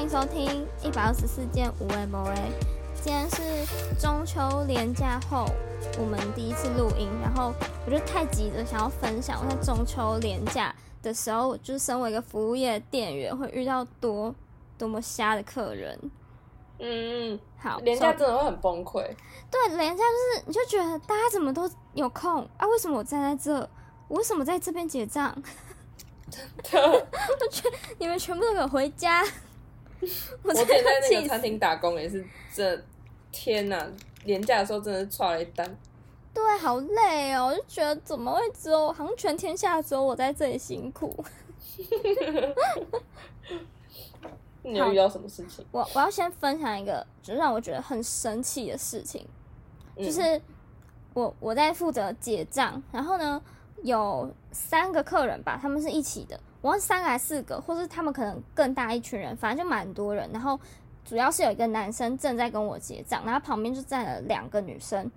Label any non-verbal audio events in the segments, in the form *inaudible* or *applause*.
欢迎收听一百二十四件无为不为。今天是中秋连假后，我们第一次录音，然后我就太急着想要分享我在中秋连假的时候，就是身为一个服务业店员，会遇到多多么瞎的客人。嗯，好，连假真的会很崩溃。对，连假就是你就觉得大家怎么都有空啊？为什么我站在这？我为什么在这边结账？真的，我觉得你们全部都给我回家。*laughs* 我之前在那个餐厅打工也是，这天哪，连假的时候真的是剉了一单。对，好累哦，我就觉得怎么会只有，好像全天下只有我在这里辛苦。你有遇到什么事情？我我要先分享一个，就让我觉得很神奇的事情，嗯、就是我我在负责结账，然后呢有三个客人吧，他们是一起的，我是三个还是四个，或是他们可能更大一群人，反正就蛮多人。然后主要是有一个男生正在跟我结账，然后旁边就站了两个女生，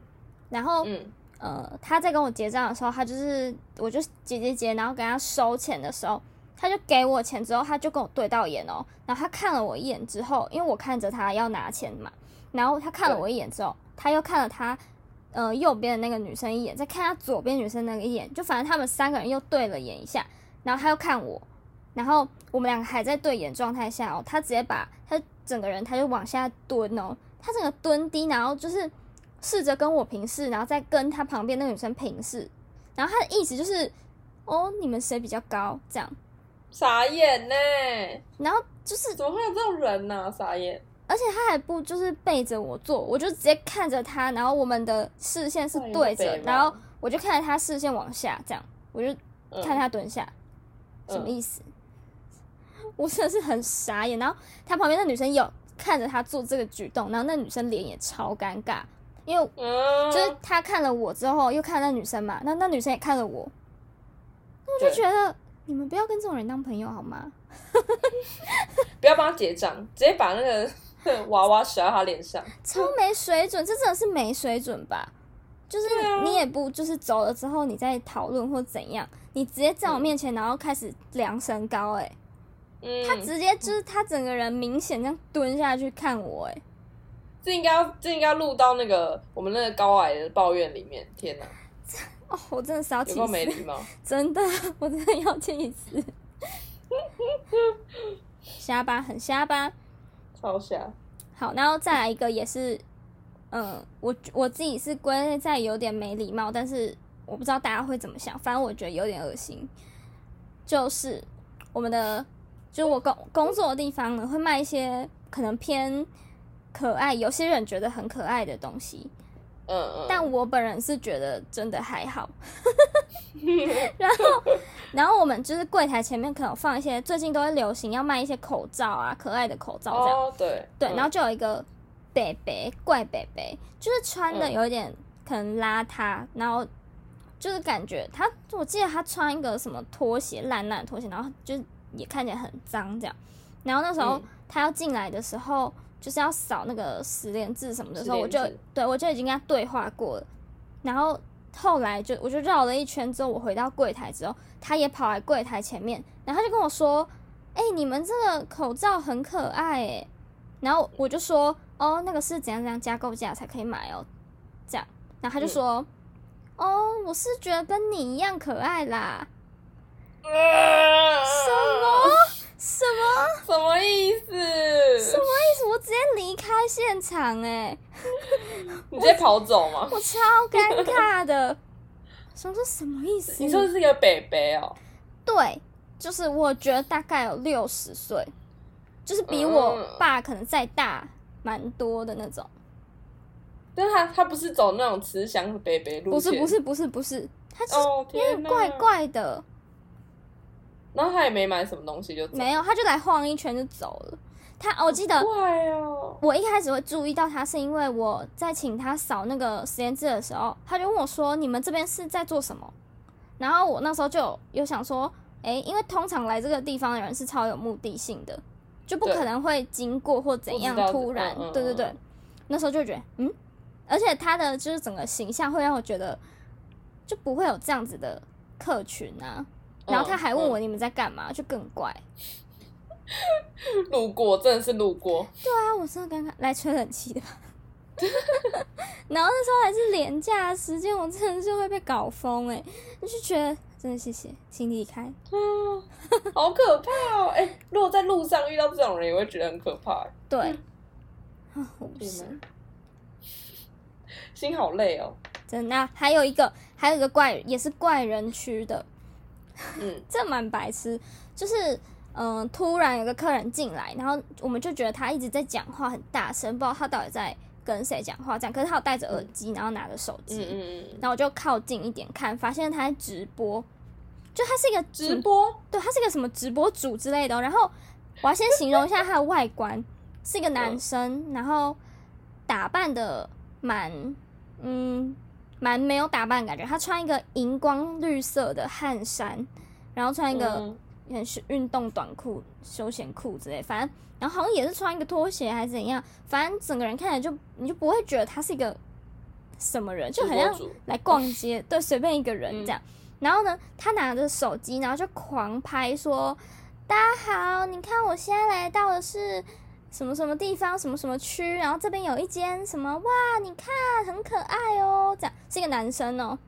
然后、嗯、呃他在跟我结账的时候，他就是我就结结结，然后给他收钱的时候。他就给我钱之后，他就跟我对到眼哦，然后他看了我一眼之后，因为我看着他要拿钱嘛，然后他看了我一眼之后，他又看了他呃右边的那个女生一眼，再看他左边女生那个一眼，就反正他们三个人又对了眼一下，然后他又看我，然后我们两个还在对眼状态下哦，他直接把他整个人他就往下蹲哦，他整个蹲低，然后就是试着跟我平视，然后再跟他旁边那个女生平视，然后他的意思就是哦，你们谁比较高这样。傻眼呢、欸，然后就是怎么会有这种人呢、啊？傻眼，而且他还不就是背着我坐，我就直接看着他，然后我们的视线是对着，然后我就看着他视线往下，这样我就看他蹲下，嗯、什么意思？嗯、*laughs* 我真的是很傻眼。然后他旁边那女生有看着他做这个举动，然后那女生脸也超尴尬，因为就是他看了我之后又看那女生嘛，那那女生也看了我，我就觉得。你们不要跟这种人当朋友好吗？*laughs* 不要帮他结账，直接把那个 *laughs* 娃娃甩到他脸上，超没水准！这真的是没水准吧？就是你也不就是走了之后你再讨论或怎样，你直接在我面前然后开始量身高、欸，哎、嗯，他直接就是他整个人明显这样蹲下去看我、欸，哎，这应该这应该录到那个我们那个高矮的抱怨里面，天哪！*laughs* 哦，我真的是要气死！没礼貌？*laughs* 真的，我真的要气死！*laughs* 瞎吧，很瞎吧，超瞎。好，然后再来一个，也是，嗯，我我自己是归类在有点没礼貌，但是我不知道大家会怎么想，反正我觉得有点恶心。就是我们的，就我工工作的地方呢，会卖一些可能偏可爱，有些人觉得很可爱的东西。嗯嗯，但我本人是觉得真的还好。*laughs* 然后，然后我们就是柜台前面可能放一些，最近都会流行要卖一些口罩啊，可爱的口罩这样。哦，对对，然后就有一个北北怪北北，就是穿的有一点可能邋遢，然后就是感觉他，我记得他穿一个什么拖鞋，烂烂拖鞋，然后就也看起来很脏这样。然后那时候他要进来的时候。就是要扫那个十连字什么的时候，我就对我就已经跟他对话过了。然后后来就我就绕了一圈之后，我回到柜台之后，他也跑来柜台前面，然后他就跟我说：“哎、欸，你们这个口罩很可爱哎。”然后我就说：“哦，那个是怎样怎样加购价才可以买哦。”这样，然后他就说：“嗯、哦，我是觉得跟你一样可爱啦。呃”什么？什么？什么意思？什么意思？我直接离开现场哎、欸！*laughs* 你直接跑走吗？我，我超尴尬的。想说什么意思？你说是一个北北哦？对，就是我觉得大概有六十岁，就是比我爸可能再大蛮多的那种。但他他不是走那种慈祥的北北路线？不是不是不是不是，他就是有点怪怪的。Oh, 然后他也没买什么东西就走，没有，他就来晃一圈就走了。他我记得，怪哦。我一开始会注意到他，是因为我在请他扫那个实联制的时候，他就问我说：“你们这边是在做什么？”然后我那时候就有，有想说：“哎，因为通常来这个地方的人是超有目的性的，就不可能会经过或怎样突然。嗯”对对对，那时候就觉得嗯，而且他的就是整个形象会让我觉得就不会有这样子的客群啊。然后他还问我你们在干嘛，就更怪。路过真的是路过。对啊，我真的刚刚来吹冷气的。*laughs* 然后那时候还是连假的时间，我真的是会被搞疯哎！我就觉得真的谢谢，请离开。啊，*laughs* 好可怕哦！哎、欸，如果在路上遇到这种人，也会觉得很可怕。对，啊，我不行，*laughs* 心好累哦。真的，还有一个，还有一个怪，也是怪人区的。嗯，*laughs* 这蛮白痴，就是嗯、呃，突然有个客人进来，然后我们就觉得他一直在讲话很大声，不知道他到底在。跟谁讲话？这样，可是他有戴着耳机，然后拿着手机，嗯然后我就靠近一点看，发现他在直播，就他是一个直播，对，他是一个什么直播主之类的。然后我要先形容一下他的外观，是一个男生，然后打扮的蛮，嗯，蛮没有打扮的感觉。他穿一个荧光绿色的汗衫，然后穿一个很运动短裤、休闲裤之类，反正。然后好像也是穿一个拖鞋还是怎样，反正整个人看起来就你就不会觉得他是一个什么人，就好像来逛街，对，随便一个人 *laughs* 这样。然后呢，他拿着手机，然后就狂拍说：“大家好，你看我现在来到的是什么什么地方，什么什么区，然后这边有一间什么，哇，你看很可爱哦。”这样是一个男生哦。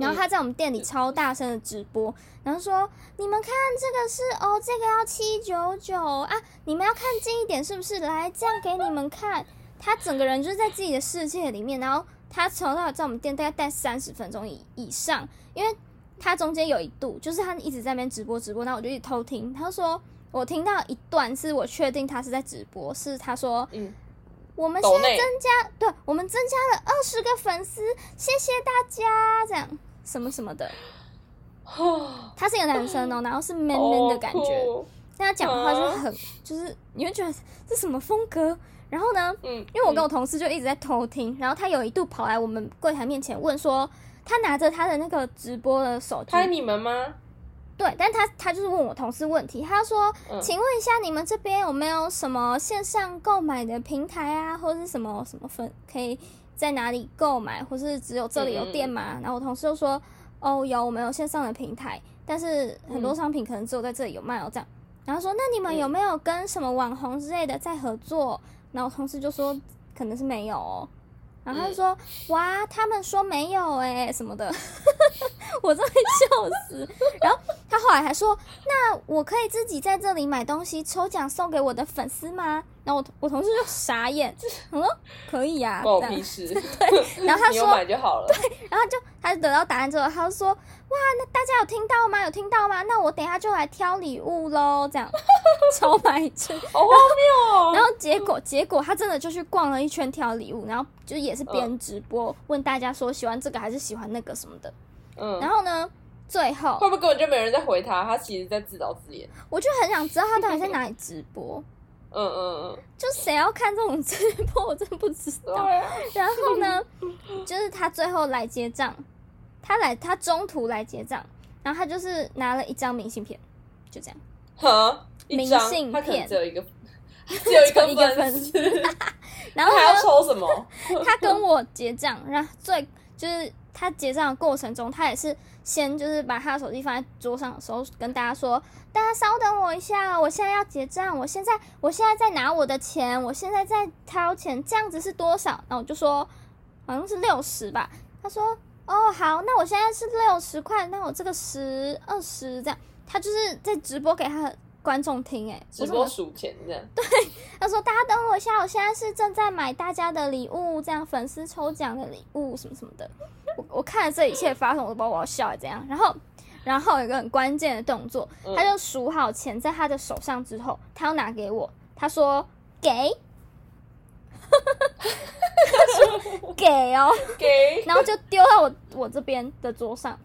然后他在我们店里超大声的直播，然后说：“你们看这个是哦，这个要七九九啊，你们要看近一点是不是？来，这样给你们看。”他整个人就是在自己的世界里面，然后他从到在我们店大概待三十分钟以以上，因为他中间有一度就是他一直在那边直播直播，然后我就一直偷听。他说：“我听到一段是我确定他是在直播，是他说，嗯，我们现在增加，对，我们增加了二十个粉丝，谢谢大家。”这样。什么什么的，*sighs* 他是一个男生哦，*gasps* 然后是 man man 的感觉，但他讲话就是很，就是你会觉得这什么风格？然后呢，嗯，因为我跟我同事就一直在偷听，然后他有一度跑来我们柜台面前问说，他拿着他的那个直播的手机，拍你们吗？对，但他他就是问我同事问题，他说，请问一下你们这边有没有什么线上购买的平台啊，或者是什么什么分可以？在哪里购买，或是只有这里有店吗？嗯、然后我同事就说：“哦，有，我们有线上的平台，但是很多商品可能只有在这里有卖哦。”这样，然后说：“那你们有没有跟什么网红之类的在合作？”然后我同事就说：“可能是没有哦。”然后他就说：“哇，他们说没有哎，什么的。*laughs* ”我真的笑死。然后他后来还说：“那我可以自己在这里买东西抽奖送给我的粉丝吗？”然后我我同事就傻眼，我说可以呀、啊，关我屁 *laughs* 事。对，然后他说买就好了。对，然后就他就得到答案之后，他就说哇，那大家有听到吗？有听到吗？那我等一下就来挑礼物喽，这样超白痴，好荒谬哦。然后结果结果他真的就去逛了一圈挑礼物，然后就也是边直播、嗯、问大家说喜欢这个还是喜欢那个什么的。嗯，然后呢，最后会不会根本就没人在回他？他其实在自导自演。我就很想知道他到底在哪里直播。嗯嗯嗯，就谁要看这种直播，*laughs* 我真不知道。然后呢，就是他最后来结账，他来他中途来结账，然后他就是拿了一张明信片，就这样。哈，明信片只有一个，*laughs* 只有一个粉丝。*laughs* 然后他还要抽什么？他跟我结账，然后最就是他结账的过程中，他也是先就是把他的手机放在桌上的时候，跟大家说。大家稍等我一下，我现在要结账。我现在，我现在在拿我的钱，我现在在掏钱，这样子是多少？然后我就说，好像是六十吧。他说，哦，好，那我现在是六十块，那我这个十、二十这样。他就是在直播给他的观众听，哎，直播数钱这样。对，*laughs* 他说，大家等我一下，我现在是正在买大家的礼物，这样粉丝抽奖的礼物什么什么的。我我看了这一切发生，我都不知道我要笑还是怎样。然后。然后有一个很关键的动作，他就数好钱在他的手上之后，他要拿给我，他说给，他说给哦，*laughs* 给，然后就丢到我我这边的桌上，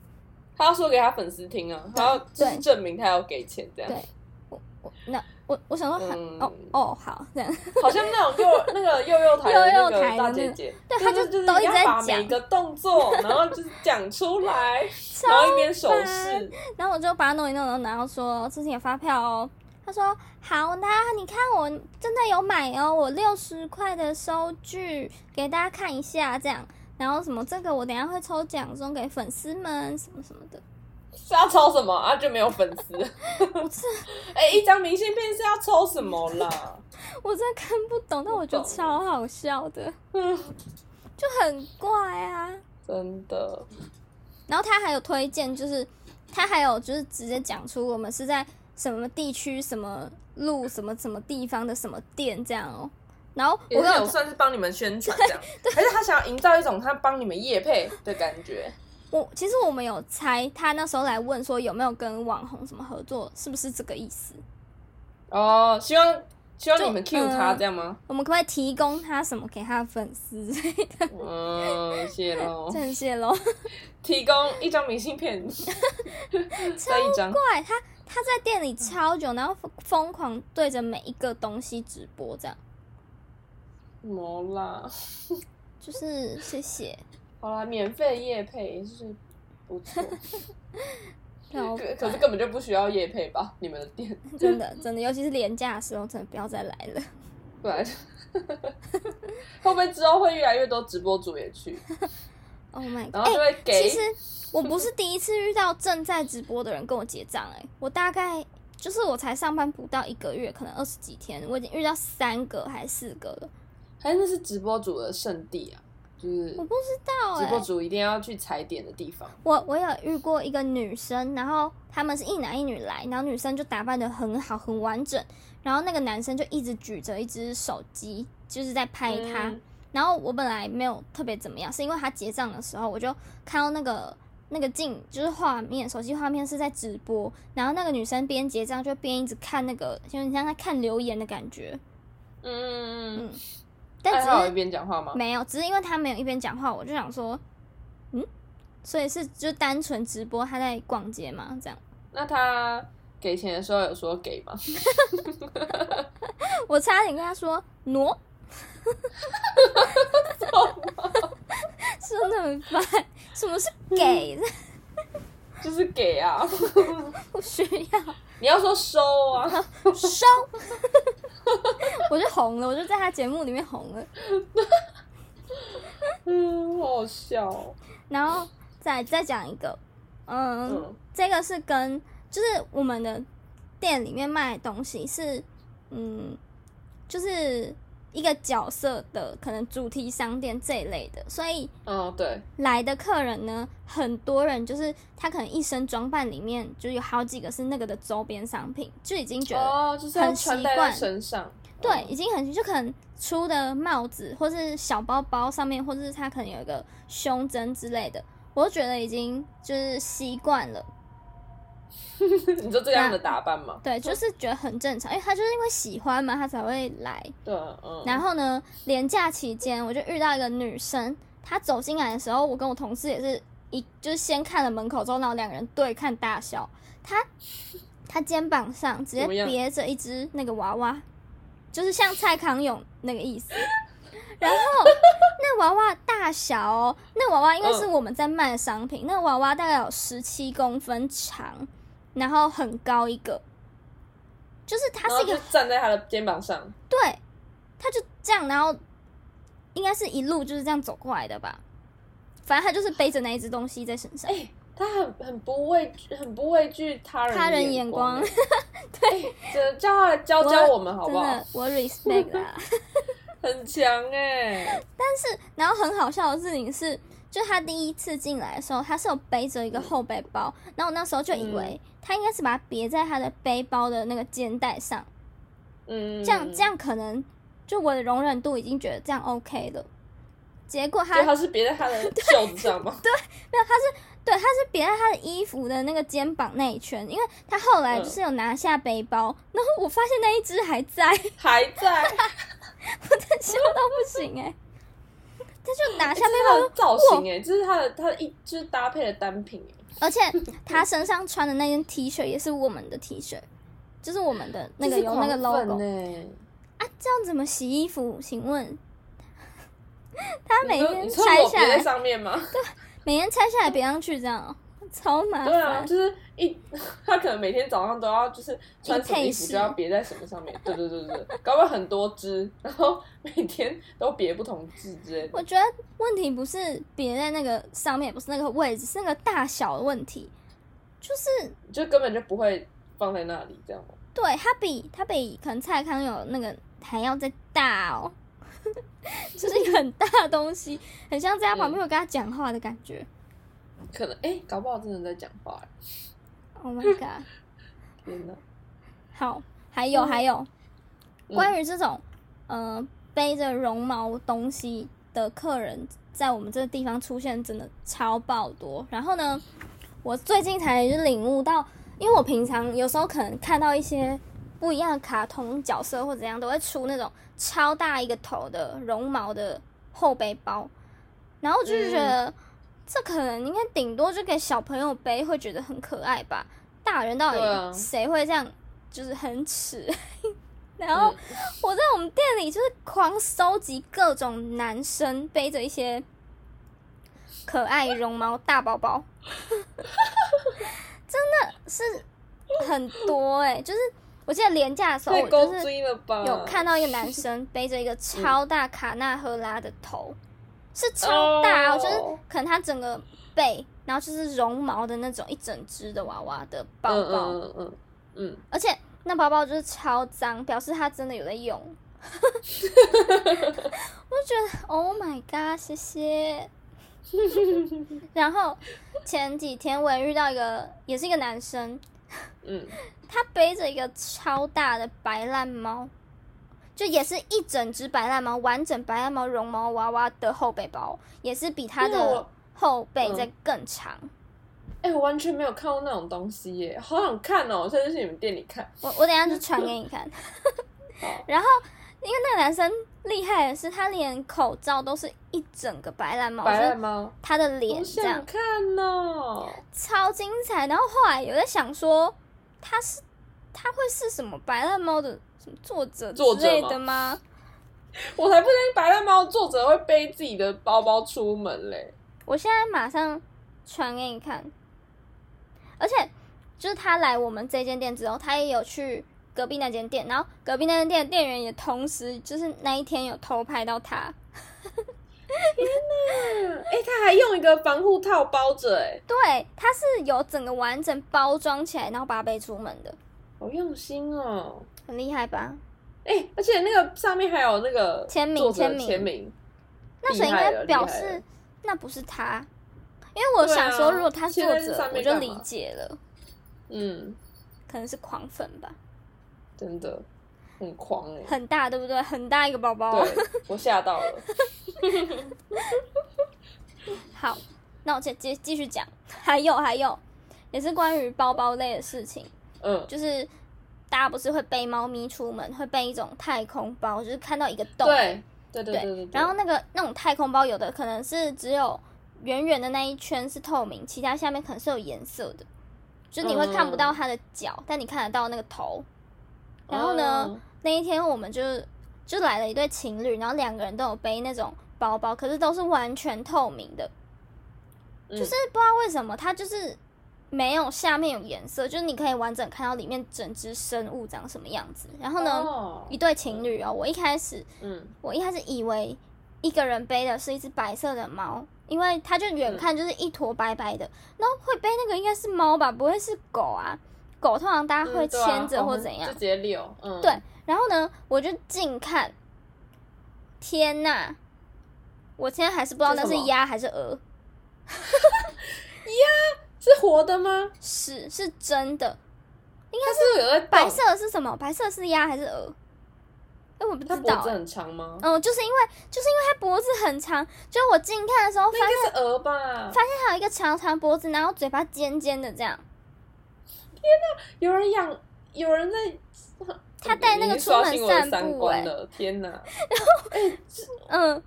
他要说给他粉丝听啊，他要就是证明他要给钱这样，对，我我那。我我想说，嗯、哦哦好，这样。好像那种幼那个幼幼台的那个大姐姐，对，他就都一直在讲。每一个动作，然后就是讲出来，然后一边手势，然后我就把它弄一弄，然后说之前有发票哦。他说好，那你看我真的有买哦，我六十块的收据给大家看一下，这样，然后什么这个我等下会抽奖送给粉丝们，什么什么的。是要抽什么啊？就没有粉丝？*laughs* 哎、欸，一张明信片是要抽什么啦？*laughs* 我真的看不懂，但我觉得超好笑的，嗯，就很怪啊，真的。然后他还有推荐，就是他还有就是直接讲出我们是在什么地区、什么路、什么什么地方的什么店这样哦。然后我有算是帮你们宣传这样，*laughs* 还是他想要营造一种他帮你们夜配的感觉？我其实我们有猜，他那时候来问说有没有跟网红什么合作，是不是这个意思？哦，希望希望你们 cue 他这样吗？嗯，我们可不可以提供他什么给他的粉丝之类的？嗯，谢喽，*laughs* 真谢喽。*laughs* 提供一张明信片，*laughs* 超怪，他他在店里超久，然后疯狂对着每一个东西直播这样。没啦，就是谢谢。好啦，免费夜配也是不错。*laughs* 可是根本就不需要夜配吧？你们的店真的真的，尤其是廉价的时候，真的不要再来了。不然，会不会之后会越来越多直播主也去？*laughs* Oh my god！然后就会给、欸。其实我不是第一次遇到正在直播的人跟我结账，哎，我大概就是我才上班不到一个月，可能二十几天，我已经遇到三个还是四个了。哎，那是直播主的圣地啊，就是我不知道，直播主一定要去踩点的地方。我我有遇过一个女生，然后他们是一男一女来，然后女生就打扮的很好，很完整，然后那个男生就一直举着一只手机，就是在拍她。嗯。然后我本来没有特别怎么样，是因为他结账的时候，我就看到那个那个镜，就是画面，手机画面是在直播，然后那个女生边结账就边一直看那个，就像在看留言的感觉。嗯嗯嗯。但只有一边讲话吗？没有，只是因为他没有一边讲话，我就想说，嗯，所以是就单纯直播他在逛街嘛，这样。那他给钱的时候有说给吗？*laughs* 我差点跟他说挪，说那么快，什么是给？*laughs* 就是给啊，我需要。你要说收啊，*laughs* 收。*laughs* 我就红了，我就在他节目里面红了。*laughs* 嗯，好好笑哦。然后再再讲一个，嗯，嗯，这个是跟就是我们的店里面卖的东西是，嗯，就是。一个角色的可能主题商店这一类的，所以，哦，对，来的客人呢，很多人就是他可能一身装扮里面就有好几个是那个的周边商品，就已经觉得很习惯。身上，对，已经很就可能出的帽子或是小包包上面，或者是他可能有一个胸针之类的，我都觉得已经就是习惯了。*laughs* 你就这样的打扮吗？对，就是觉得很正常，因为他就是因为喜欢嘛，他才会来。对，嗯。然后呢，连假期间，我就遇到一个女生，她走进来的时候，我跟我同事也是一，就是先看了门口之后，然后两个人对看大笑。她，*laughs* 她肩膀上直接别着一只那个娃娃，就是像蔡康永那个意思。*laughs* 然后那娃娃大小哦，那娃娃应该是我们在卖的商品，那娃娃大概有十七公分长。然后很高一个，就是他是一个站在他的肩膀上，对，他就这样，然后应该是一路就是这样走过来的吧。反正他就是背着那一只东西在身上。哎，他很很不畏很不畏惧他人他人眼光，*laughs* 对，就叫他来教教我们好不好？我 respect 啊，*laughs* 很强哎。*laughs* 但是，然后很好笑的事情是，就他第一次进来的时候，他是有背着一个后背包，嗯、然后我那时候就以为。嗯他应该是把它别在他的背包的那个肩带上，嗯，这样这样可能就我的容忍度已经觉得这样 OK 了。结果他他是别在他的袖子上吗？*laughs* 对，没有，他是对，他是别在他的衣服的那个肩膀那一圈，因为他后来就是有拿下背包，嗯、然后我发现那一只还在，还在，*laughs* 我真笑到不行哎、欸！他就拿下背包的造型哎，这是他的他的一就是搭配的单品 *laughs* 而且 *laughs* 他身上穿的那件 T 恤也是我们的 T 恤，就是我们的那个有那个 logo 啊，这样怎么洗衣服？请问他每天拆下来上面吗？*laughs* 对，每天拆下来别上去，这样超麻烦。对啊，就是一 *laughs* 他可能每天早上都要就是穿什么衣服就要别在什么上面。对对对对，搞不好很多只，然后每天都别不同字之类的。我觉得问题不是别在那个上面，不是那个位置，是那个大小的问题。就是就根本就不会放在那里这样。对，它比它比可能蔡康永那个还要再大哦，*laughs* 就是一个很大的东西，很像在他旁边有跟他讲话的感觉。嗯、可能哎、欸，搞不好真的在讲话。Oh my god！天哪！好，还有、嗯、还有，关于这种、嗯、呃背着绒毛东西的客人，在我们这个地方出现真的超爆多。然后呢，我最近才就领悟到，因为我平常有时候可能看到一些不一样的卡通角色或怎样，都会出那种超大一个头的绒毛的后背包，然后就是觉得、嗯、这可能应该顶多就给小朋友背，会觉得很可爱吧。大人到底谁会这样？就是很耻。*laughs* 然后我在我们店里就是狂收集各种男生背着一些可爱绒毛大包包，*laughs* 真的是很多哎、欸！就是我记得廉价的时候，我就是有看到一个男生 *laughs* 背着一个超大卡纳赫拉的头，是超大哦，就是可能它整个背，然后就是绒毛的那种一整只的娃娃的包包，嗯嗯嗯，而且。那包包就是超脏，表示它真的有在用。*laughs* 我就觉得，Oh my god，谢谢。然后前几天我也遇到一个，也是一个男生，嗯，他背着一个超大的白烂猫，就也是一整只白烂猫，完整白烂猫绒毛娃娃的后背包，也是比它的后背再更长。哎、欸，我完全没有看过那种东西耶，好想看哦！我现在去你们店里看。我我等一下就传给你看。*laughs* *laughs* 然后，因为那个男生厉害的是，他连口罩都是一整个白烂猫，白烂猫，他的脸这样。想看哦，超精彩。然后后来有在想说，他是他会是什么白烂猫的什么作者之类的吗？*laughs* 我才不相信白烂猫作者会背自己的包包出门嘞！我现在马上传给你看。而且，就是他来我们这间店之后，他也有去隔壁那间店，然后隔壁那间店的店员也同时就是那一天有偷拍到他。天哪！哎、欸，他还用一个防护套包着，哎，*laughs* 对，他是有整个完整包装起来，然后把它背出门的，好用心哦，很厉害吧？哎、欸，而且那个上面还有那个签名，签名，签名，那所以应该表示那不是他。因为我想说，如果他是作者，我就理解了。嗯，可能是狂粉吧。真的，很狂哎、欸。很大，对不对？很大一个包包。对，我吓到了。*laughs* 好，那我接接继续讲。还有还有，也是关于包包类的事情。嗯，就是大家不是会背猫咪出门，会背一种太空包，就是看到一个洞。对对对对对，然后那个那种太空包，有的可能是只有。圆圆的那一圈是透明，其他下面可能是有颜色的，就你会看不到它的脚，嗯，但你看得到那个头。然后呢，嗯，那一天我们就就来了一对情侣，然后两个人都有背那种包包，可是都是完全透明的，就是不知道为什么它就是没有下面有颜色，就是你可以完整看到里面整只生物长什么样子。然后呢，哦，一对情侣哦，我一开始，嗯，我一开始以为一个人背的是一只白色的猫。因为它就远看就是一坨白白的，然后会背那个应该是猫吧，不会是狗啊？狗通常大家会牵着或怎样，就直接遛。嗯，对。然后呢，我就近看，天呐，我现在还是不知道那是鸭还是鹅。*laughs* 鸭是活的吗？是，是真的。应该是有在白色的是什么？白色是鸭还是鹅？哎，我不知道。脖子很长吗？嗯，就是因为就是因为它脖子很长，就我近看的时候发现是鹅吧，发现还有一个长长脖子，然后嘴巴尖尖的这样。天哪，有人养，有人在。他带那个出门散步哎！天哪。*laughs* 然后，欸、嗯，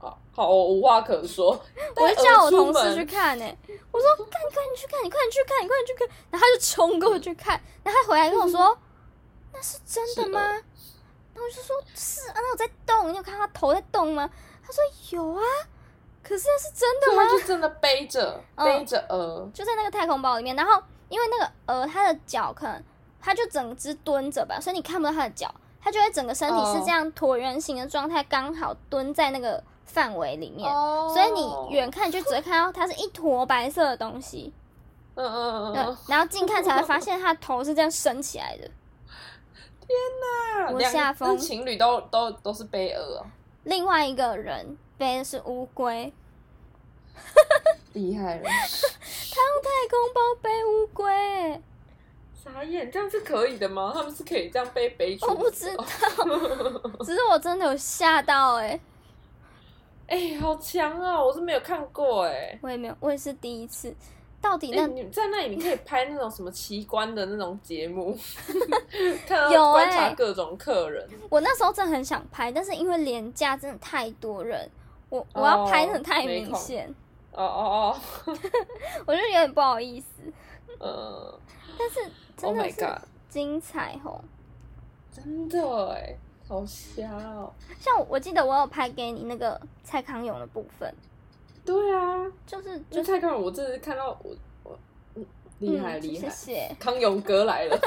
好，好，我无话可说。*laughs* 我就叫我同事去看呢。我说：“看，你快点去看，你快点去看，你快点去看。”然后他就冲过去看，然后他回来跟我说：“那是真的吗？”然后我就说：“是啊，那我在动，你有看他头在动吗？”他说：“有啊，可是那是真的吗？”他就真的背着、嗯、背着鹅，就在那个太空包里面。然后因为那个鹅，它的脚可能它就整只蹲着吧，所以你看不到它的脚，它就会整个身体是这样椭圆形的状态，刚好蹲在那个范围里面，哦、所以你远看就只会看到它是一坨白色的东西。嗯嗯嗯，然后近看才会发现它头是这样升起来的。天哪！我下风情侣都都都是背鹅哦。另外一个人背的是乌龟，厉害了！*laughs* 他用太空包背乌龟，傻眼，这样是可以的吗？他们是可以这样背背出？我不知道，*laughs* 只是我真的有吓到哎、欸。哎、欸，好强啊！我是没有看过哎、欸，我也没有，我也是第一次。到底那、欸、你在那里，你可以拍那种什么奇观的那种节目，*laughs* 看到观察各种客人、欸。我那时候真的很想拍，但是因为廉价真的太多人，我我要拍的太明显。哦 *laughs* 哦哦，*laughs* 我就有点不好意思。嗯，但是真的是精彩哦，oh、真的哎。好瞎哦！像我，我记得我有拍给你那个蔡康永的部分。对啊，就是就蔡康永，我真的是看到我我厉害厉害，谢谢 *laughs* 康永哥来了，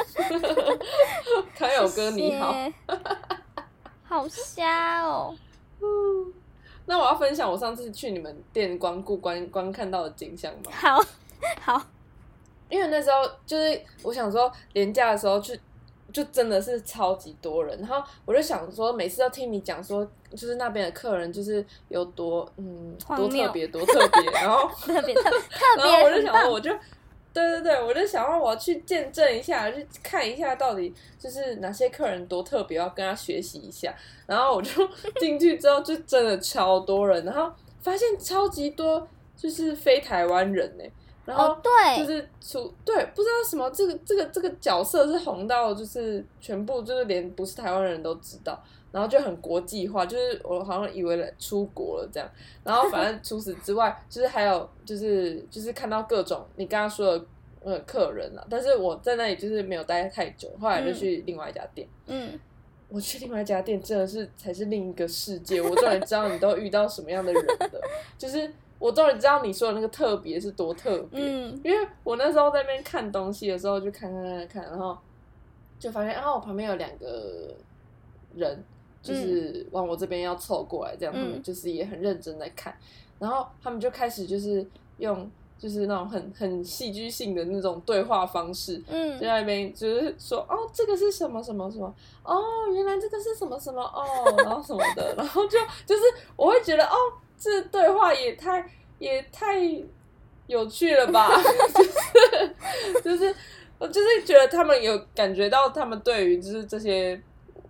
*laughs* 康永哥你好，*laughs* 好瞎哦。嗯，那我要分享我上次去你们店光顾观观看到的景象吗？好，好，因为那时候就是我想说廉价的时候去。就真的是超级多人，然后我就想说，每次都听你讲说，就是那边的客人就是有多嗯多特别多特别，*laughs* 然后特别特特别，*laughs* 然后我就想说，我就对对对，我就想让我去见证一下，去看一下到底就是哪些客人多特别，要跟他学习一下。然后我就进去之后，就真的超多人，然后发现超级多就是非台湾人呢。然后对，就是出对，不知道什么这个这个这个角色是红到就是全部就是连不是台湾人都知道，然后就很国际化，就是我好像以为出国了这样。然后反正除此之外，就是还有就是就是看到各种你刚刚说的呃客人啊，但是我在那里就是没有待太久，后来就去另外一家店。嗯，我去另外一家店真的是才是另一个世界，我终于知道你都遇到什么样的人了，*laughs* 就是。我终于知道你说的那个特别是多特别，嗯，因为我那时候在那边看东西的时候，就看看看看，然后就发现啊，我旁边有两个人，就是往我这边要凑过来，这样，嗯，他们就是也很认真在看，然后他们就开始就是用就是那种很很戏剧性的那种对话方式，嗯，在那边就是说哦，这个是什么什么什么，哦，原来这个是什么什么哦，然后什么的，*laughs* 然后就就是我会觉得哦。这对话也太也太有趣了吧！*laughs* 就是就是我就是觉得他们有感觉到他们对于就是这些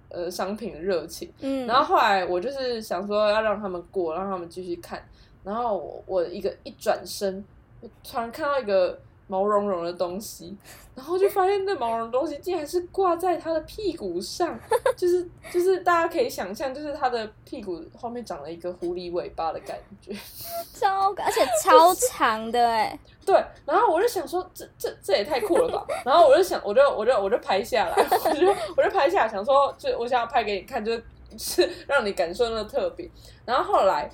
呃商品的热情，嗯，然后后来我就是想说要让他们过，让他们继续看，然后我我一个一转身，我突然看到一个。毛茸茸的东西，*laughs* 然后就发现那毛茸的东西竟然是挂在他的屁股上，*laughs* 就是就是大家可以想象，就是他的屁股后面长了一个狐狸尾巴的感觉，*laughs* 超而且超长的哎，对，然后我就想说，这这这也太酷了吧，然后我就想，我就我就我就拍下来，我就我就拍下来，想说，就我想要拍给你看，就是让你感受那个特别，然后后来，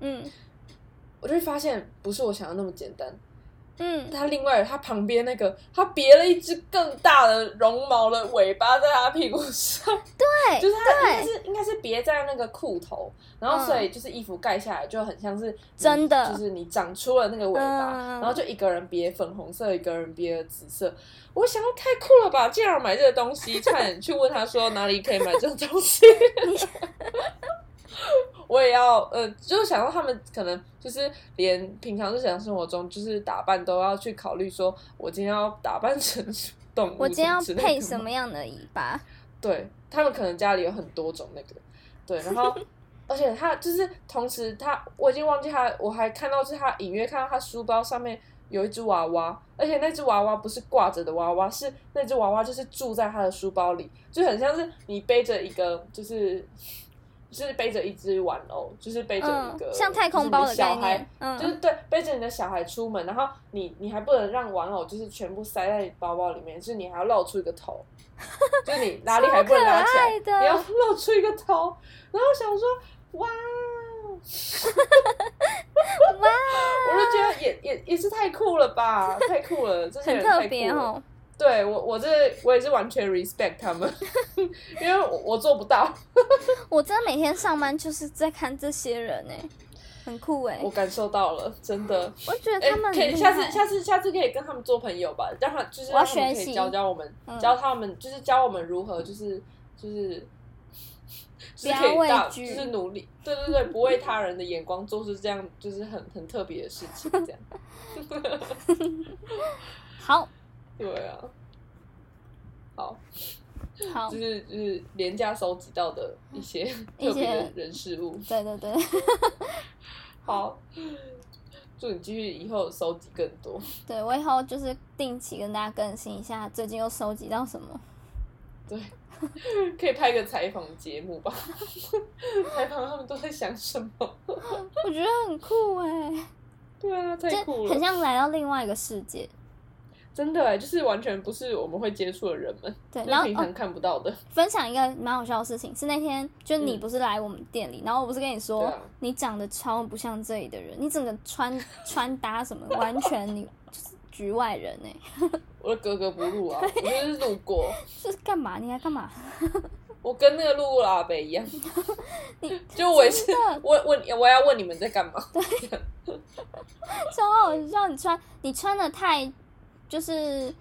嗯，我就会发现不是我想的那么简单。嗯，他另外他旁边那个，他别了一只更大的绒毛的尾巴在他屁股上，对，就是他应该是应该是别在那个裤头，然后所以就是衣服盖下来就很像是真的，就是你长出了那个尾巴，嗯、然后就一个人别粉红色，一个人别紫色，我想说太酷了吧！竟然买这个东西，差点去问他说哪里可以买这种东西。*laughs* 我也要，呃，就是想到他们可能就是连平常日常生活中就是打扮都要去考虑，说我今天要打扮成动物，我今天要配什么样的尾巴？对，他们可能家里有很多种那个，对，然后 *laughs* 而且他就是同时他我已经忘记他，我还看到是他隐约看到他书包上面有一只娃娃，而且那只娃娃不是挂着的娃娃，是那只娃娃就是住在他的书包里，就很像是你背着一个就是。就是背着一只玩偶，就是背着一个、嗯、像太空包的小孩，嗯、就是对，背着你的小孩出门，然后你你还不能让玩偶就是全部塞在包包里面，就是你还要露出一个头，*laughs* 就是你哪里还不能拿起来，你要露出一个头，然后想说哇，哇，*laughs* 我就觉得也也也是太酷了吧，太酷了，这些人太酷了。哦。对我，我这我也是完全 respect 他们，因为我我做不到。*laughs* 我真的每天上班就是在看这些人呢。很酷哎，我感受到了，真的。我觉得他们可以下次下次下次可以跟他们做朋友吧，让他就是让他们可以教教我们，教他们就是教我们如何就是就是。是可以大，就是努力，对对对，不为他人的眼光做出这样，就是很很特别的事情，这样。*laughs* *laughs* 好，对啊，好，好，就是就是廉价收集到的一些 *laughs* 特别的人事物，对对对，*laughs* 好，祝你继续以后收集更多。对，我以后就是定期跟大家更新一下，最近又收集到什么。对。可以拍个采访节目吧？*laughs* 采访他们都在想什么？我觉得很酷哎。对啊，太酷了，很像来到另外一个世界。真的哎，就是完全不是我们会接触的人们，对，然后平常看不到的。哦、分享一个蛮好笑的事情，是那天就你不是来我们店里，嗯、然后我不是跟你说，啊、你长得超不像这里的人，你整个穿 *laughs* 穿搭什么，完全你就是局外人哎。*laughs* 我的格格不入啊！我就是路过。*laughs* 是干嘛？你还干嘛？我跟那个路过的阿伯一样。你就我也是问问，我要问你们在干嘛？对。超好笑！你穿你穿的太就是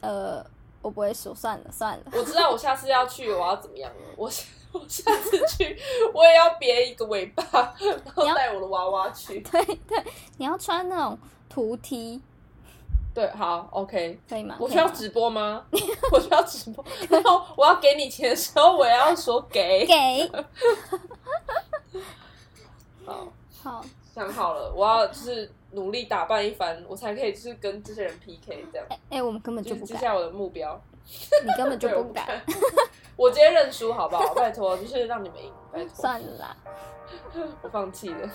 呃，我不会说，算了算了。我知道我下次要去，我要怎么样了？我我下次去，我也要别一个尾巴，然后带我的娃娃去。*laughs* 对对，你要穿那种图梯。对，好，OK，可以吗？我需要直播吗？我需要直播，*laughs* 然后我要给你钱的时候，我也要说给给。*laughs* 好，好，想好了，我要就是努力打扮一番，我才可以就是跟这些人 PK 这样。哎、欸，我们根本就不敢。接下我的目标，*laughs* 你根本就不敢。我，*laughs* 我直接认输好不好？拜托，就是让你们赢，拜托。算了啦，*laughs* 我放弃了。